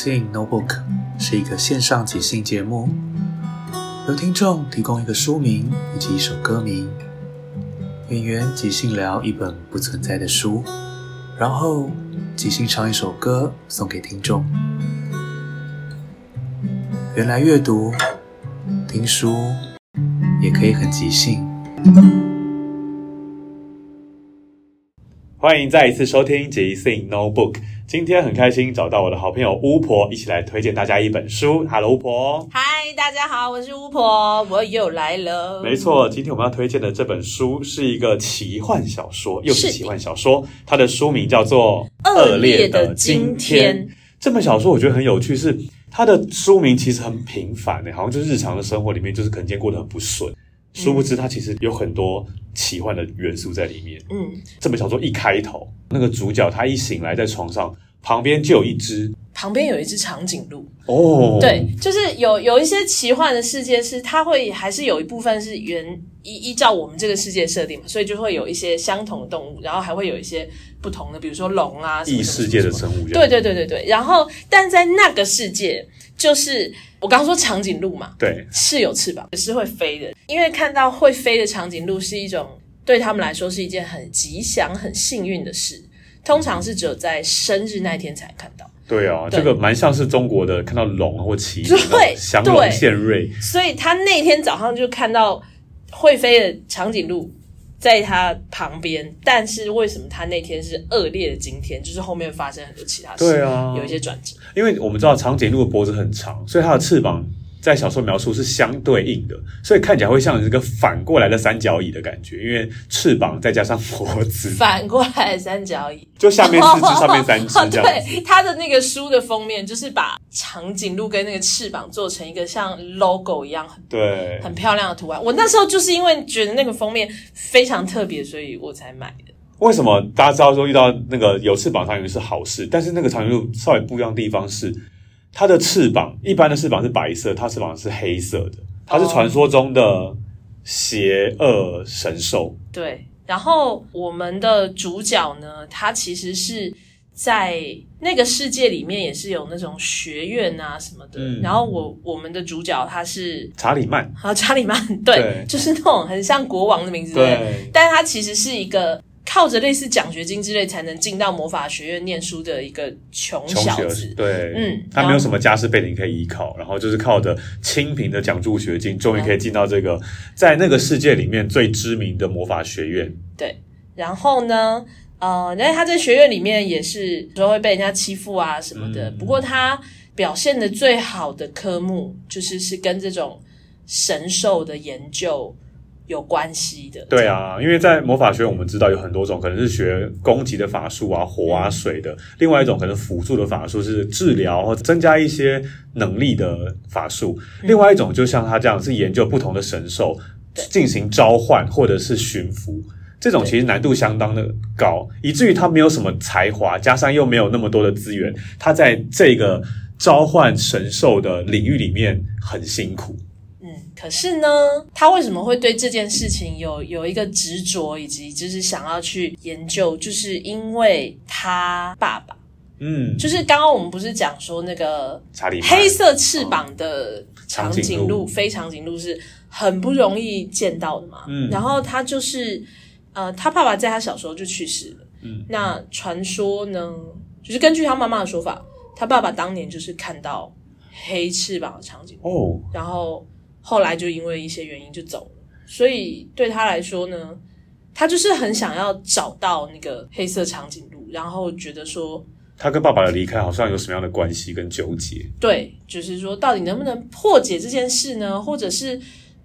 兴 Notebook 是一个线上即兴节目，由听众提供一个书名以及一首歌名，演员即兴聊一本不存在的书，然后即兴唱一首歌送给听众。原来阅读、听书也可以很即兴。欢迎再一次收听即兴 Notebook。今天很开心找到我的好朋友巫婆，一起来推荐大家一本书。Hello，巫婆。嗨，大家好，我是巫婆，我又来了。没错，今天我们要推荐的这本书是一个奇幻小说，又是奇幻小说。它的书名叫做《恶劣的今天》。这本小说我觉得很有趣，是它的书名其实很平凡诶，好像就是日常的生活里面，就是可能今天过得很不顺。殊不知，它其实有很多奇幻的元素在里面。嗯，这本小说一开头，那个主角他一醒来，在床上旁边就有一只，旁边有一只长颈鹿。哦，对，就是有有一些奇幻的世界，是它会还是有一部分是原依依照我们这个世界设定嘛，所以就会有一些相同的动物，然后还会有一些不同的，比如说龙啊，异世界的生物。对对对对对，然后但在那个世界，就是。我刚刚说长颈鹿嘛，对，是有翅膀，也是会飞的。因为看到会飞的长颈鹿是一种对他们来说是一件很吉祥、很幸运的事。通常是只有在生日那天才看到。对啊，对这个蛮像是中国的看到龙或麒麟，对，祥龙献瑞。所以他那天早上就看到会飞的长颈鹿。在他旁边，但是为什么他那天是恶劣的今天？就是后面发生很多其他事，对啊，有一些转折。因为我们知道长颈鹿的脖子很长，所以它的翅膀。在小说描述是相对应的，所以看起来会像一个反过来的三角椅的感觉，因为翅膀再加上脖子，反过来的三角椅，就下面四只，上面三只这样。对，他的那个书的封面就是把长颈鹿跟那个翅膀做成一个像 logo 一样很对很漂亮的图案。我那时候就是因为觉得那个封面非常特别，所以我才买的。为什么大家知道说遇到那个有翅膀长颈鹿是好事，但是那个长颈鹿稍微不一样的地方是？它的翅膀，一般的翅膀是白色，它翅膀是黑色的。它是传说中的邪恶神兽。对，然后我们的主角呢，他其实是在那个世界里面，也是有那种学院啊什么的。嗯、然后我我们的主角他是查理曼，啊，查理曼，对，对就是那种很像国王的名字，对，对。但是他其实是一个。靠着类似奖学金之类才能进到魔法学院念书的一个穷小子，对，嗯，他没有什么家世背景可以依靠，然后就是靠着清贫的奖助学金，终于可以进到这个在那个世界里面最知名的魔法学院。对，然后呢，呃，因为他在学院里面也是有时候会被人家欺负啊什么的，嗯，不过他表现的最好的科目就是是跟这种神兽的研究。有关系的。对啊，因为在魔法学院，我们知道有很多种，可能是学攻击的法术啊，火啊、水的；另外一种可能辅助的法术是治疗或增加一些能力的法术；另外一种就像他这样，是研究不同的神兽进行召唤或者是驯服。这种其实难度相当的高，以至于他没有什么才华，加上又没有那么多的资源，他在这个召唤神兽的领域里面很辛苦。可是呢，他为什么会对这件事情有有一个执着，以及就是想要去研究？就是因为他爸爸，嗯，就是刚刚我们不是讲说那个黑色翅膀的长颈鹿，非长颈鹿是很不容易见到的嘛？嗯，然后他就是呃，他爸爸在他小时候就去世了。嗯，那传说呢，就是根据他妈妈的说法，他爸爸当年就是看到黑翅膀的长颈鹿，哦，然后。后来就因为一些原因就走了，所以对他来说呢，他就是很想要找到那个黑色长颈鹿，然后觉得说他跟爸爸的离开好像有什么样的关系跟纠结。对，就是说到底能不能破解这件事呢？或者是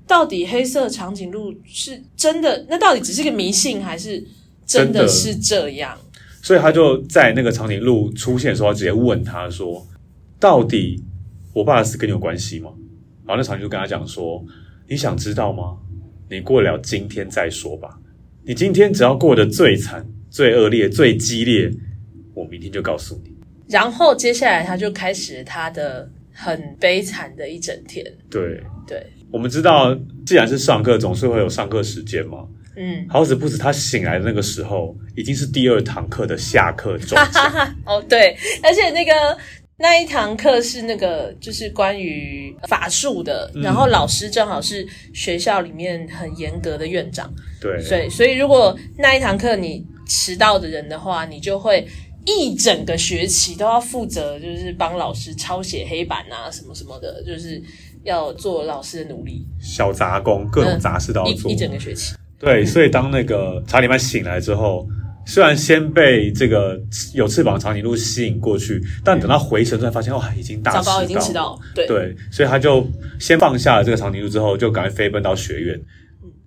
到底黑色长颈鹿是真的？那到底只是个迷信，还是真的是这样？所以他就在那个长颈鹿出现的时候，直接问他说：“到底我爸的死跟你有关系吗？”然后那长颈鹿跟他讲说：“你想知道吗？你过了今天再说吧。你今天只要过得最惨、最恶劣、最激烈，我明天就告诉你。”然后接下来他就开始他的很悲惨的一整天。对对，我们知道，既然是上课，总是会有上课时间嘛。嗯，好死不死，他醒来的那个时候已经是第二堂课的下课钟。哦，对，而且那个。那一堂课是那个，就是关于法术的，嗯，然后老师正好是学校里面很严格的院长，对，所以所以如果那一堂课你迟到的人的话，你就会一整个学期都要负责，就是帮老师抄写黑板啊，什么什么的，就是要做老师的努力，小杂工，各种杂事都要做，嗯，一，一整个学期。对，所以当那个查理曼醒来之后。虽然先被这个有翅膀的长颈鹿吸引过去，但等到回程才发现，哇，已经大迟到，糟糕，已经迟到。对对，所以他就先放下了这个长颈鹿，之后就赶快飞奔到学院。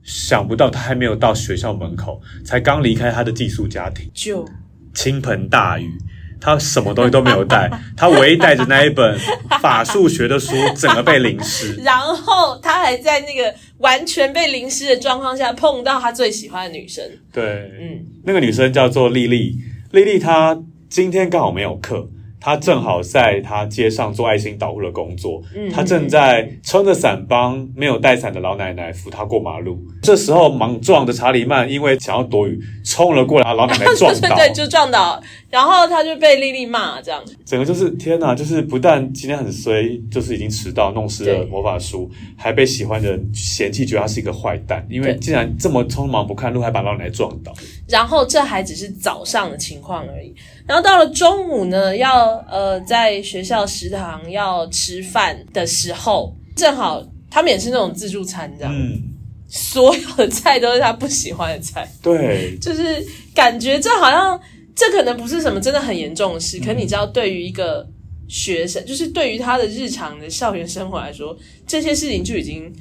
想不到他还没有到学校门口，才刚离开他的寄宿家庭，就倾盆大雨。他什么东西都没有带，他 唯一带着那一本法术学的书，整个被淋湿。然后他还在那个完全被淋湿的状况下碰到他最喜欢的女生。对，嗯，那个女生叫做莉莉，莉莉她今天刚好没有课。他正好在他街上做爱心导护的工作，嗯，他正在撑着伞帮没有带伞的老奶奶扶她过马路。这时候，莽撞的查理曼因为想要躲雨，冲了过来，把老奶奶撞倒，对，就撞倒，然后他就被莉莉骂，这样，整个就是天哪，就是不但今天很衰，就是已经迟到弄湿了魔法书，还被喜欢的人嫌弃，觉得他是一个坏蛋，因为竟然这么匆忙不看路，还把老奶奶撞倒。然后这还只是早上的情况而已。然后到了中午呢，要呃在学校食堂要吃饭的时候，正好他们也是那种自助餐，这样，嗯，所有的菜都是他不喜欢的菜，对，就是感觉这好像这可能不是什么真的很严重的事，嗯，可你知道，对于一个学生，就是对于他的日常的校园生活来说，这些事情就已经。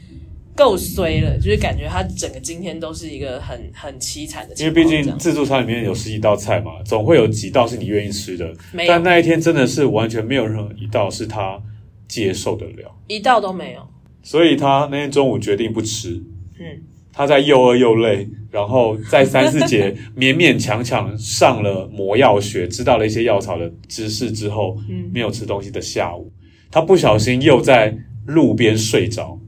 够衰了，就是感觉他整个今天都是一个很很凄惨的。因为毕竟自助餐里面有十几道菜嘛，总会有几道是你愿意吃的。没有。但那一天真的是完全没有任何一道是他接受得了，一道都没有。所以他那天中午决定不吃。嗯。他在又饿又累，然后在三四节 勉勉强强上了魔药学，知道了一些药草的知识之后，嗯，没有吃东西的下午，他不小心又在路边睡着。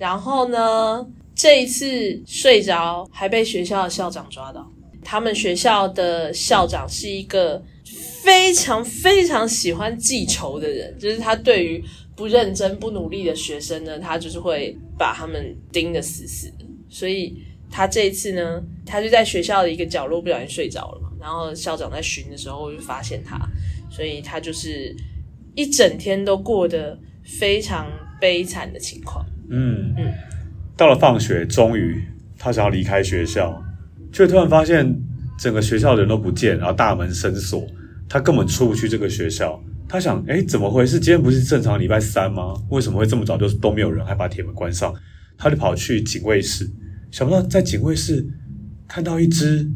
然后呢，这一次睡着还被学校的校长抓到。他们学校的校长是一个非常非常喜欢记仇的人，就是他对于不认真、不努力的学生呢，他就是会把他们盯得死死的。所以他这一次呢，他就在学校的一个角落不小心睡着了嘛。然后校长在巡的时候就发现他，所以他就是一整天都过得非常悲惨的情况。嗯嗯，到了放学，终于他想要离开学校，却突然发现整个学校的人都不见，然后大门深锁，他根本出不去这个学校。他想，哎，怎么回事？今天不是正常礼拜三吗？为什么会这么早就都没有人，还把铁门关上？他就跑去警卫室，想不到在警卫室看到一只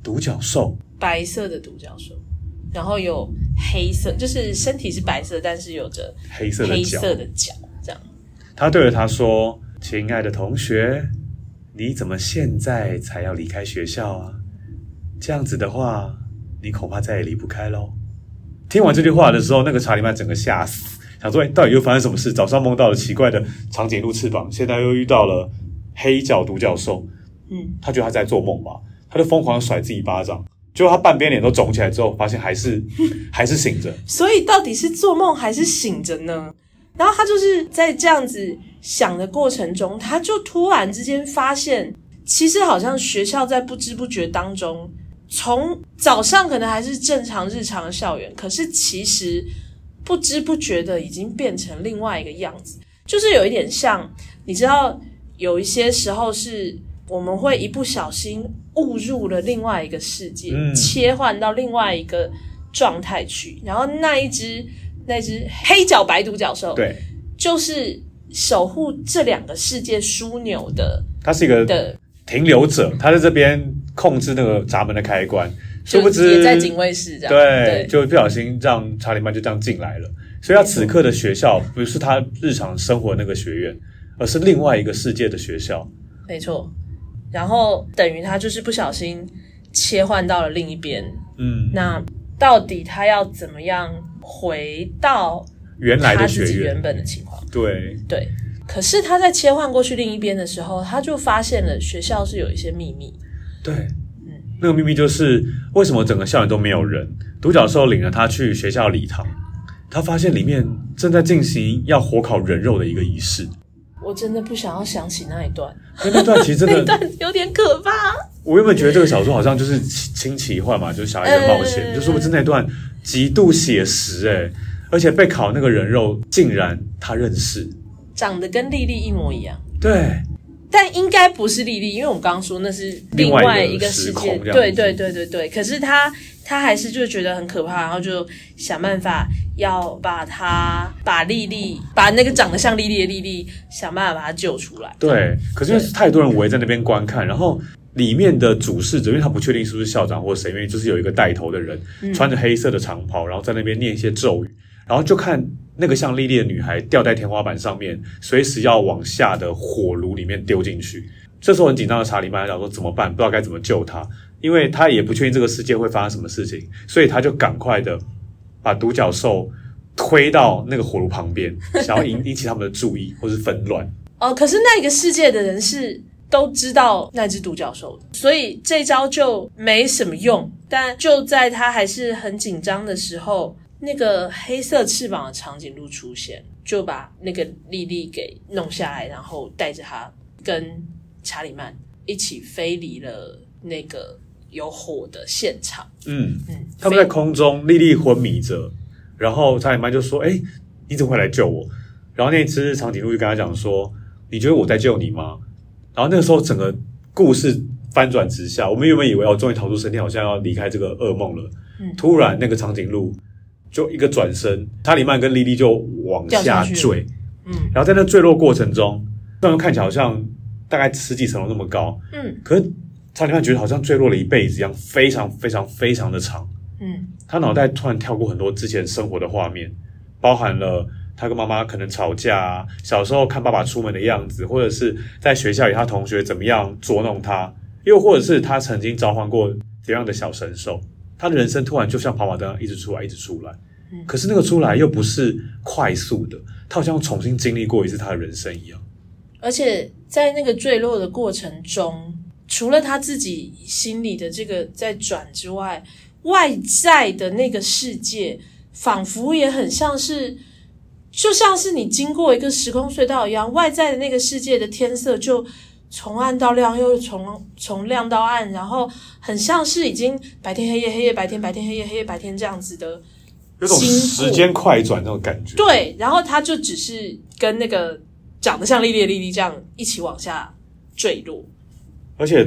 独角兽，白色的独角兽，然后有黑色，就是身体是白色，但是有着黑色的黑色的角，这样。他对着他说：“亲爱的同学，你怎么现在才要离开学校啊？这样子的话，你恐怕再也离不开喽。”听完这句话的时候，那个查理曼整个吓死，想说：“哎，到底又发生什么事？早上梦到了奇怪的长颈鹿翅膀，现在又遇到了黑角独角兽。”嗯，他觉得他在做梦吧，他就疯狂甩自己巴掌，结果他半边脸都肿起来之后，发现还是还是醒着。所以到底是做梦还是醒着呢？然后他就是在这样子想的过程中，他就突然之间发现，其实好像学校在不知不觉当中。从早上可能还是正常日常的校园，可是其实不知不觉的已经变成另外一个样子，就是有一点像，你知道，有一些时候是我们会一不小心误入了另外一个世界，嗯、切换到另外一个状态去，然后那一只那只黑角白独角兽，对，就是守护这两个世界枢纽的，它是一个的停留者，它在这边。控制那个闸门的开关，殊不知也在警卫室这样，对，对就不小心让查理曼就这样进来了。所以他此刻的学校不是他日常生活那个学院，而是另外一个世界的学校。没错，然后等于他就是不小心切换到了另一边。嗯，那到底他要怎么样回到原来的学院原本的情况？对对，可是他在切换过去另一边的时候，他就发现了学校是有一些秘密。对，嗯，那个秘密就是为什么整个校园都没有人？独角兽领了他去学校礼堂，他发现里面正在进行要火烤人肉的一个仪式。我真的不想要想起那一段，那段其实真的 那段有点可怕。我原本觉得这个小说好像就是轻奇幻嘛，就是小孩的冒险，嗯、就是不知那段极度写实诶，而且被烤那个人肉竟然他认识，长得跟莉莉一模一样。对。但应该不是莉莉，因为我们刚刚说那是另外一个世界，对对对对对。可是他他还是就觉得很可怕，然后就想办法要把他把莉莉把那个长得像莉莉的莉莉想办法把他救出来。对，可是因为太多人围在那边观看，然后里面的主事者，因为他不确定是不是校长或谁，因为就是有一个带头的人穿着黑色的长袍，然后在那边念一些咒语，然后就看。那个像莉莉的女孩吊在天花板上面，随时要往下的火炉里面丢进去。这时候很紧张的查理曼想说怎么办？不知道该怎么救她，因为他也不确定这个世界会发生什么事情，所以他就赶快的把独角兽推到那个火炉旁边，想要引引起他们的注意或是纷乱。哦，可是那个世界的人是都知道那只独角兽，所以这招就没什么用。但就在他还是很紧张的时候。那个黑色翅膀的长颈鹿出现，就把那个莉莉给弄下来，然后带着他跟查理曼一起飞离了那个有火的现场。嗯嗯，他们在空中，莉莉昏迷着，然后查理曼就说：“哎，你怎么会来救我？”然后那只长颈鹿就跟他讲说：“你觉得我在救你吗？”然后那个时候，整个故事翻转直下，我们原本以为哦，终于逃出升天，好像要离开这个噩梦了。嗯，突然那个长颈鹿。就一个转身，查理曼跟莉莉就往下坠，嗯，然后在那坠落过程中，那人看起来好像大概十几层楼那么高，嗯，可是查理曼觉得好像坠落了一辈子一样，非常非常非常的长，嗯，他脑袋突然跳过很多之前生活的画面，包含了他跟妈妈可能吵架啊，小时候看爸爸出门的样子，或者是在学校里他同学怎么样捉弄他，又或者是他曾经召唤过怎样的小神兽。他的人生突然就像跑马灯一直出来，一直出来，可是那个出来又不是快速的，他好像重新经历过一次他的人生一样。而且在那个坠落的过程中，除了他自己心里的这个在转之外，外在的那个世界仿佛也很像是，就像是你经过一个时空隧道一样，外在的那个世界的天色就。从暗到亮，又从从亮到暗，然后很像是已经白天黑夜黑夜白天白天黑夜黑夜白天这样子的，有种时间快转那种感觉。对，然后他就只是跟那个长得像莉莉的莉莉这样一起往下坠落，而且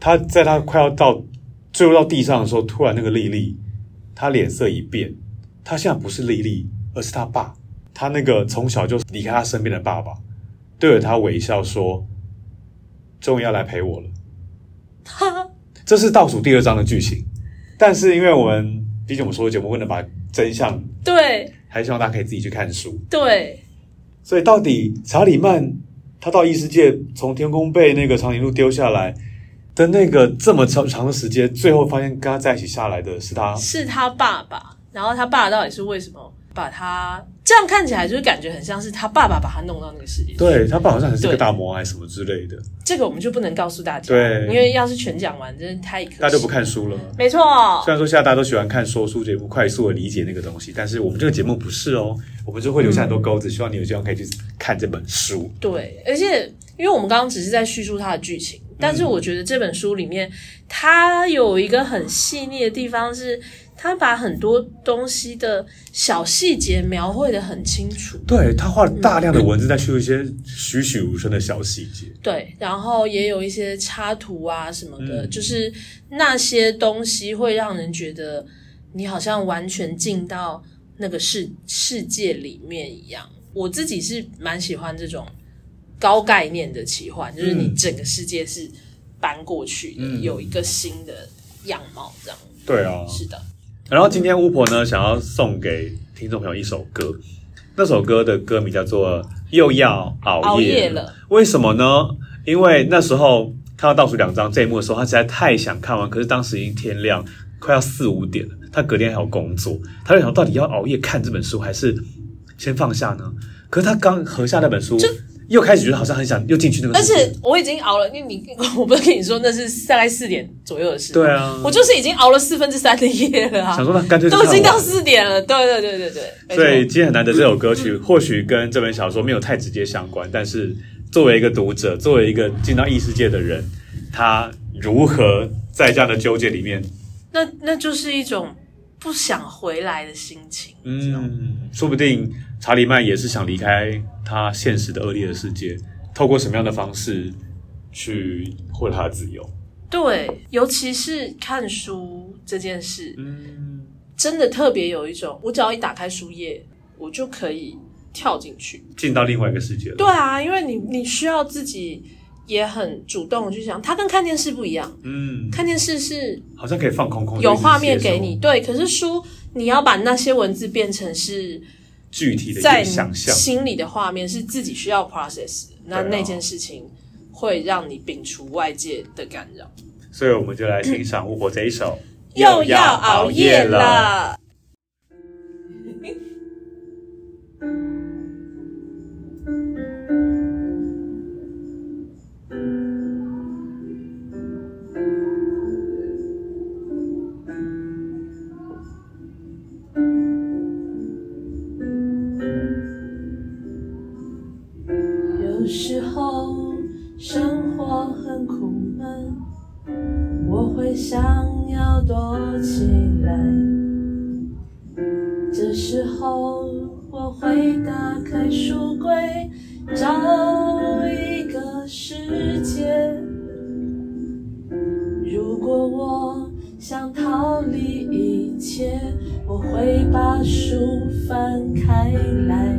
他在他快要到坠落到地上的时候，突然那个莉莉，他脸色一变，他现在不是莉莉，而是他爸，他那个从小就离开他身边的爸爸，对着他微笑说。终于要来陪我了。哈，这是倒数第二章的剧情，但是因为我们毕竟我们说的节目不能把真相对，还希望大家可以自己去看书。对，所以到底查理曼他到异世界，从天空被那个长颈鹿丢下来的那个这么长长的时间，最后发现跟他在一起下来的是他，是他爸爸。然后他爸到底是为什么？把他这样看起来，就是感觉很像是他爸爸把他弄到那个世界。对，他爸好像还是个大魔王，还是什么之类的。这个我们就不能告诉大家，对，因为要是全讲完，真的太可惜。大家就不看书了。没错，虽然说现在大家都喜欢看说书节目，快速的理解那个东西，但是我们这个节目不是哦，我们就会留下很多钩子，嗯、希望你有机会可以去看这本书。对，而且因为我们刚刚只是在叙述它的剧情，但是我觉得这本书里面它有一个很细腻的地方是。他把很多东西的小细节描绘的很清楚，对，他画了大量的文字在叙述一些栩栩如生的小细节，对，然后也有一些插图啊什么的，嗯、就是那些东西会让人觉得你好像完全进到那个世世界里面一样。我自己是蛮喜欢这种高概念的奇幻，就是你整个世界是搬过去的，嗯、有一个新的样貌这样。对啊，是的。然后今天巫婆呢，想要送给听众朋友一首歌，那首歌的歌名叫做《又要熬夜了》。熬夜了。为什么呢？因为那时候看到倒数两章这一幕的时候，他实在太想看完，可是当时已经天亮，快要四五点了，他隔天还有工作，他就想到底要熬夜看这本书，还是先放下呢？可是他刚合下那本书。又开始觉得好像很想又进去那个，而且我已经熬了，因为你 我不是跟你说那是大概四点左右的事，对啊，我就是已经熬了四分之三的夜了啊，想说那干脆都已经到四点了，对对对对对。所以今天很难得这首歌曲，或许跟这本小说没有太直接相关，但是作为一个读者，作为一个进到异世界的人，他如何在这样的纠结里面，那那就是一种不想回来的心情，嗯，说不定。查理曼也是想离开他现实的恶劣的世界，透过什么样的方式去获得他的自由？对，尤其是看书这件事，嗯，真的特别有一种，我只要一打开书页，我就可以跳进去，进到另外一个世界了。对啊，因为你你需要自己也很主动去想，它跟看电视不一样，嗯，看电视是好像可以放空空，有画面给你，对，可是书你要把那些文字变成是。具体的在想象，心里的画面是自己需要 process，那那件事情会让你摒除外界的干扰。所以我们就来欣赏巫婆这一首，又要熬夜了。书翻开来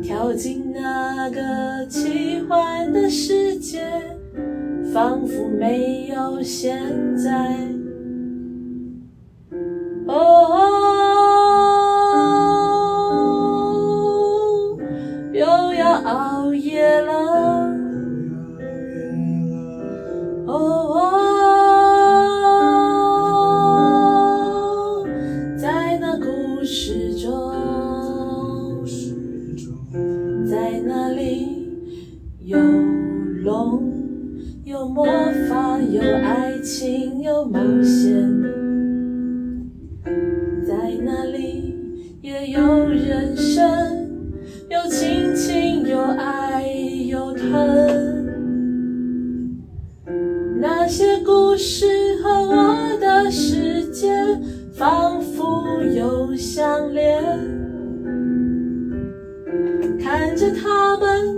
跳进那个奇幻的世界仿佛没有现在。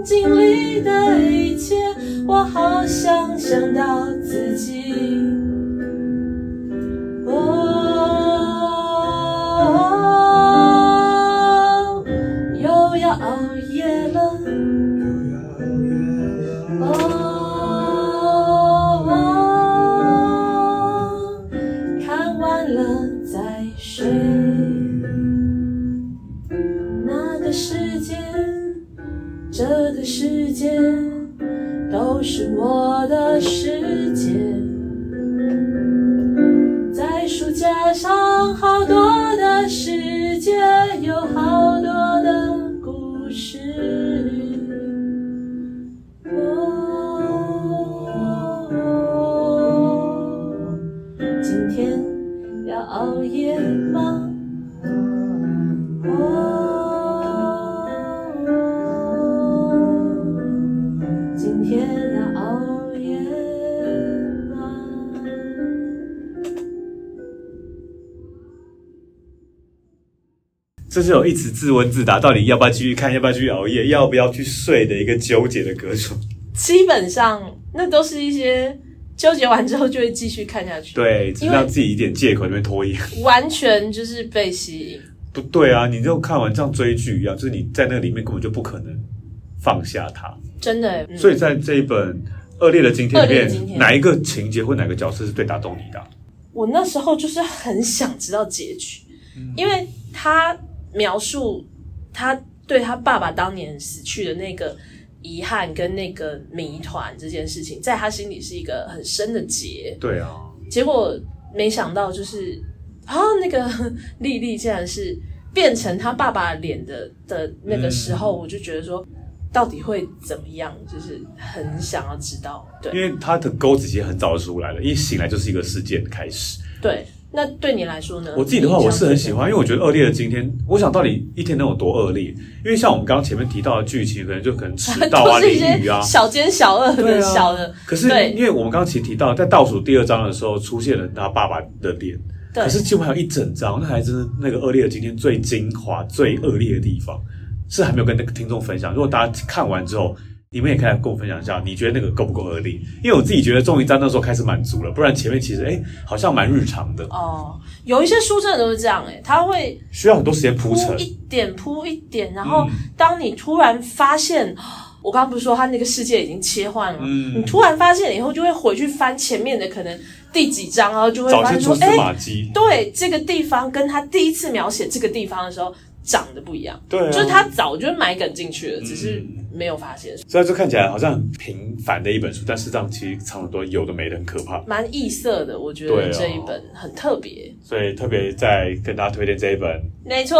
经历的一切，我好想象到自己。这是有一直自问自答，到底要不要继续看，要不要继续熬夜，要不要去睡的一个纠结的歌手。基本上，那都是一些纠结完之后就会继续看下去。对，只让自己一点借口，那边拖延。完全就是被吸引。不对啊，你就看完像追剧一样，就是你在那个里面根本就不可能放下它。真的。嗯、所以在这一本《恶劣的今天》里面，哪一个情节或哪个角色是最打动你的？我那时候就是很想知道结局，嗯、因为他。描述他对他爸爸当年死去的那个遗憾跟那个谜团这件事情，在他心里是一个很深的结。对啊，结果没想到就是啊，那个丽丽竟然是变成他爸爸脸的的那个时候，我就觉得说，到底会怎么样？就是很想要知道。对，因为他的钩子其实很早就出来了，一醒来就是一个事件的开始。对。那对你来说呢？我自己的话，我是很喜欢，因为我觉得恶劣的今天，我想到底一天能有多恶劣？因为像我们刚刚前面提到的剧情，可能就可能迟到啊、淋雨啊、小奸小恶的小的。可是，因为我们刚刚其实提到，在倒数第二章的时候，出现了他爸爸的脸。可是，几乎还有一整章，那还真是那个恶劣的今天最精华、最恶劣的地方，是还没有跟那个听众分享。如果大家看完之后，你们也可以来跟我分享一下，你觉得那个够不够合理？因为我自己觉得终于在那时候开始满足了，不然前面其实哎好像蛮日常的。哦，有一些书真的都是这样哎，他会需要很多时间铺陈，一点铺一点，然后当你突然发现，嗯、我刚刚不是说他那个世界已经切换了，嗯，你突然发现了以后，就会回去翻前面的可能第几章，然后就会发现说，哎，对，这个地方跟他第一次描写这个地方的时候。长得不一样，对、啊，就是他早就埋梗进去了，嗯、只是没有发现。所以就看起来好像很平凡的一本书，但事实上其实藏很多有的没的，很可怕。蛮异色的，我觉得这一本很特别。所以特别在跟大家推荐这一本。没错，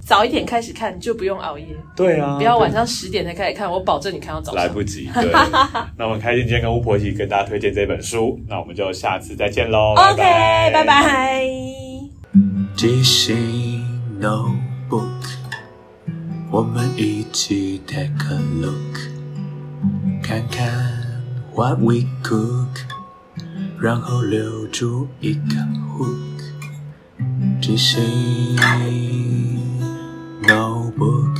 早一点开始看就不用熬夜。对啊，不要晚上十点才开始看，我保证你看到早上。来不及。对。那我们开心今天跟巫婆一起跟大家推荐这本书，那我们就下次再见喽。OK，拜拜。即兴 Book，我们一起 take a look，看看 what we cook，然后留住一个 hook，即兴 notebook。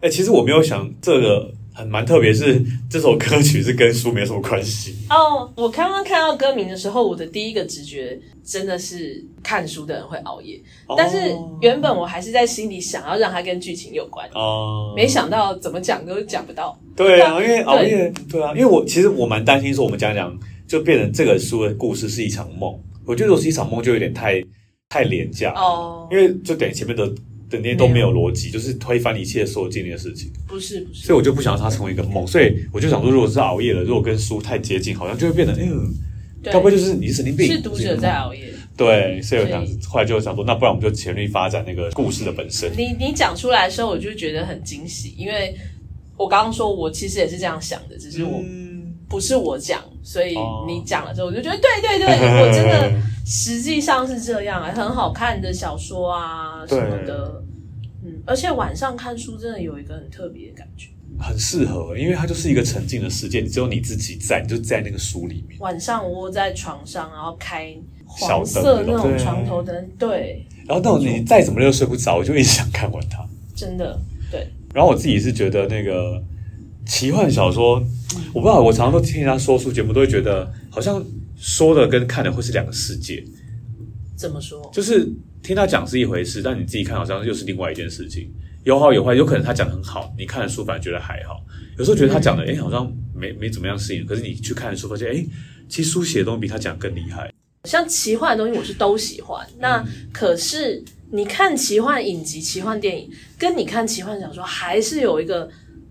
哎，其实我没有想这个。很蛮特别，是这首歌曲是跟书没什么关系哦。Oh, 我刚刚看到歌名的时候，我的第一个直觉真的是看书的人会熬夜，oh. 但是原本我还是在心里想要让它跟剧情有关哦，oh. 没想到怎么讲都讲不到。对啊，因为熬夜，对，啊，因为我其实我蛮担心说我们讲讲就变成这个书的故事是一场梦，我觉得如果是一场梦就有点太太廉价哦，oh. 因为就等于前面的。整天都没有逻辑，就是推翻一切所有经历的事情。不是不是，所以我就不想让它成为一个梦。所以我就想说，如果是熬夜了，如果跟书太接近，好像就会变得，嗯，该不会就是你是神经病？是读者在熬夜。对，所以我想，后来就想说，那不然我们就全力发展那个故事的本身。你你讲出来的时候，我就觉得很惊喜，因为我刚刚说我其实也是这样想的，只是我不是我讲，所以你讲了之后，我就觉得对对对，我真的 实际上是这样啊，很好看的小说啊什么的。嗯，而且晚上看书真的有一个很特别的感觉，很适合，因为它就是一个沉浸的世界，你只有你自己在，你就在那个书里面。晚上窝在床上，然后开黄色那种床头灯，对。对然后到你再怎么累都睡不着，我就一直想看完它。真的，对。然后我自己是觉得那个奇幻小说，我不知道，我常常都听人家说书节目，都会觉得好像说的跟看的会是两个世界。怎么说？就是。听他讲是一回事，但你自己看好像又是另外一件事情，有好有坏，有可能他讲得很好，你看了书反而觉得还好；有时候觉得他讲的，哎、嗯，好像没没怎么样适应，可是你去看了书，发现，哎，其实书写的东西比他讲更厉害。像奇幻的东西，我是都喜欢。那可是你看奇幻影集、奇幻电影，跟你看奇幻小说，还是有一个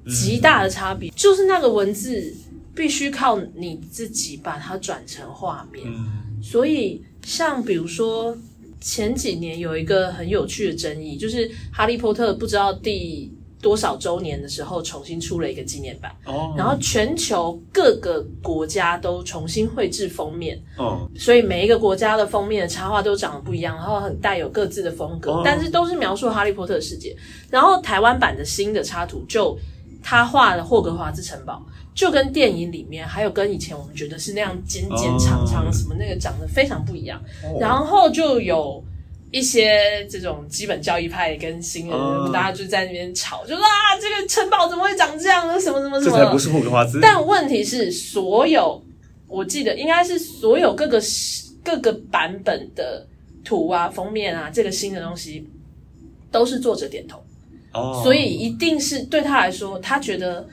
极大的差别，嗯、就是那个文字必须靠你自己把它转成画面。嗯、所以，像比如说前几年有一个很有趣的争议，就是《哈利波特》不知道第。多少周年的时候重新出了一个纪念版，oh. 然后全球各个国家都重新绘制封面，oh. 所以每一个国家的封面的插画都长得不一样，然后很带有各自的风格，oh. 但是都是描述哈利波特的世界。然后台湾版的新的插图就他画的霍格华兹城堡，就跟电影里面还有跟以前我们觉得是那样尖尖长长什么那个长得非常不一样，oh. 然后就有。一些这种基本教义派跟新人，嗯、大家就在那边吵，就说啊，这个城堡怎么会长这样呢？什么什么什么？这才不是霍格华兹。但问题是，所有我记得应该是所有各个各个版本的图啊、封面啊，这个新的东西都是作者点头。哦，所以一定是对他来说，他觉得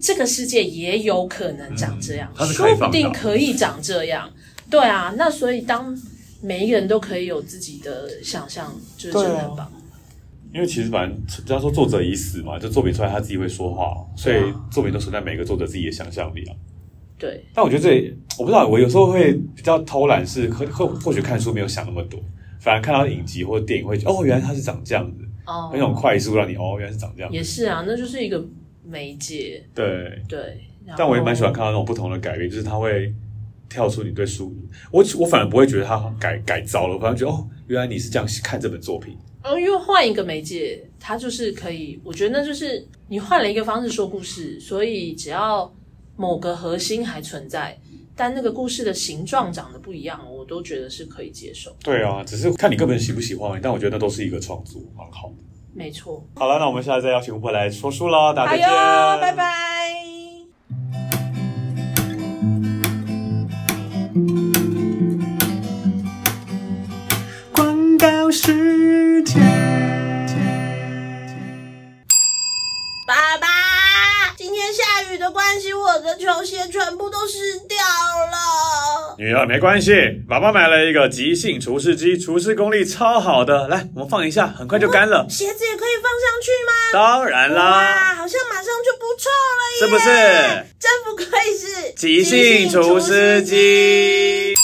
这个世界也有可能长这样，嗯、说不定可以长这样。对啊，那所以当。每一个人都可以有自己的想象，就是真的很棒。因为其实反正人家说作者已死嘛，就作品出来他自己会说话，所以作品都存在每个作者自己的想象力啊。对。但我觉得这我不知道，我有时候会比较偷懒，是或或或许看书没有想那么多，反而看到影集或者电影会觉得哦，原来他是长这样子，哦，那种快速让你哦，原来是长这样子。也是啊，那就是一个媒介。对对。但我也蛮喜欢看到那种不同的改变，就是他会。跳出你对书，我我反而不会觉得他改改糟了，我反而觉得哦，原来你是这样看这本作品。嗯，因为换一个媒介，它就是可以，我觉得那就是你换了一个方式说故事，所以只要某个核心还存在，但那个故事的形状长得不一样，我都觉得是可以接受。对啊，只是看你个人喜不喜欢，但我觉得那都是一个创作，蛮好的。没错。好了，那我们现在再邀请巫婆来说书了，大家再见，拜拜。时间。爸爸，今天下雨的关系，我的球鞋全部都湿掉了。女儿，没关系，爸爸买了一个即兴除湿机，除湿功力超好的。来，我们放一下，很快就干了。鞋子也可以放上去吗？当然啦。哇，好像马上就不臭了耶！是不是？真不愧是即兴除湿机。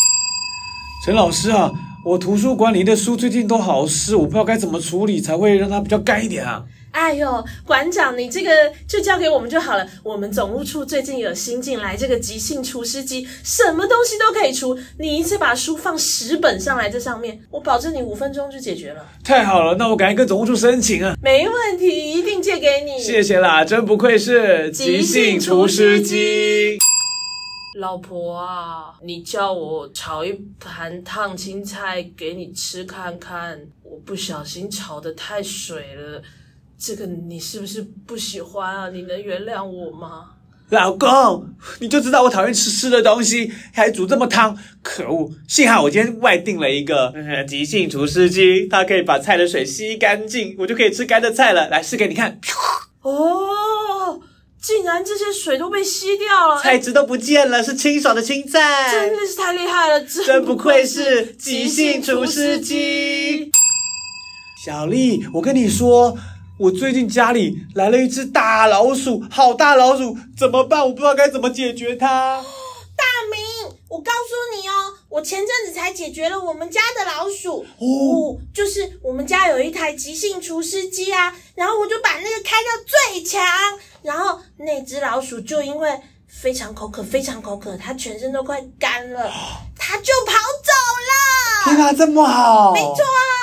陈老师啊。我图书馆里的书最近都好湿，我不知道该怎么处理才会让它比较干一点啊！哎呦，馆长，你这个就交给我们就好了。我们总务处最近有新进来这个即兴除湿机，什么东西都可以除。你一次把书放十本上来这上面，我保证你五分钟就解决了。太好了，那我赶紧跟总务处申请啊！没问题，一定借给你。谢谢啦，真不愧是即兴除湿机。老婆啊，你叫我炒一盘烫青菜给你吃看看，我不小心炒的太水了，这个你是不是不喜欢啊？你能原谅我吗？老公，你就知道我讨厌吃湿的东西，还煮这么汤，可恶！幸好我今天外订了一个即兴除湿机，它可以把菜的水吸干净，我就可以吃干的菜了。来试给你看。哦。竟然这些水都被吸掉了，菜汁都不见了，是清爽的青菜，真的是太厉害了！真不愧是即兴除湿机。小丽，我跟你说，我最近家里来了一只大老鼠，好大老鼠，怎么办？我不知道该怎么解决它。大明，我告诉你哦，我前阵子才解决了我们家的老鼠。哦，哦，就是我们家有一台即兴除湿机啊，然后我就把那个开到最强。然后那只老鼠就因为非常口渴，非常口渴，他全身都快干了，他就跑走了。天哪，这么好！没错，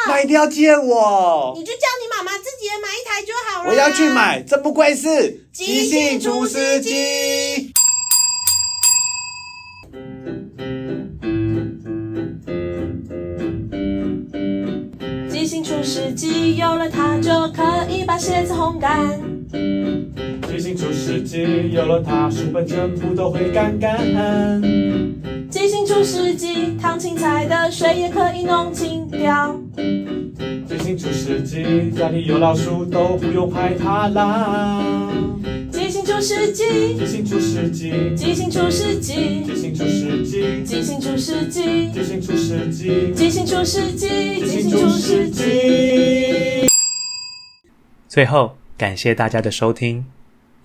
那一定要借我。你就叫你妈妈自己也买一台就好了。我要去买，真不愧是即兴厨师机。即兴除湿机有了它，就可以把鞋子烘干。即兴除湿机有了它，书本全部都会干干。即兴除湿机，烫青菜的水也可以弄清掉。即兴除湿机，家里有老鼠都不用害怕啦。即兴除厨师机，即兴厨师机，即兴厨师机，即兴厨师机，即兴厨师机，即兴厨师机，即兴厨师机，即兴厨师机。最后，感谢大家的收听，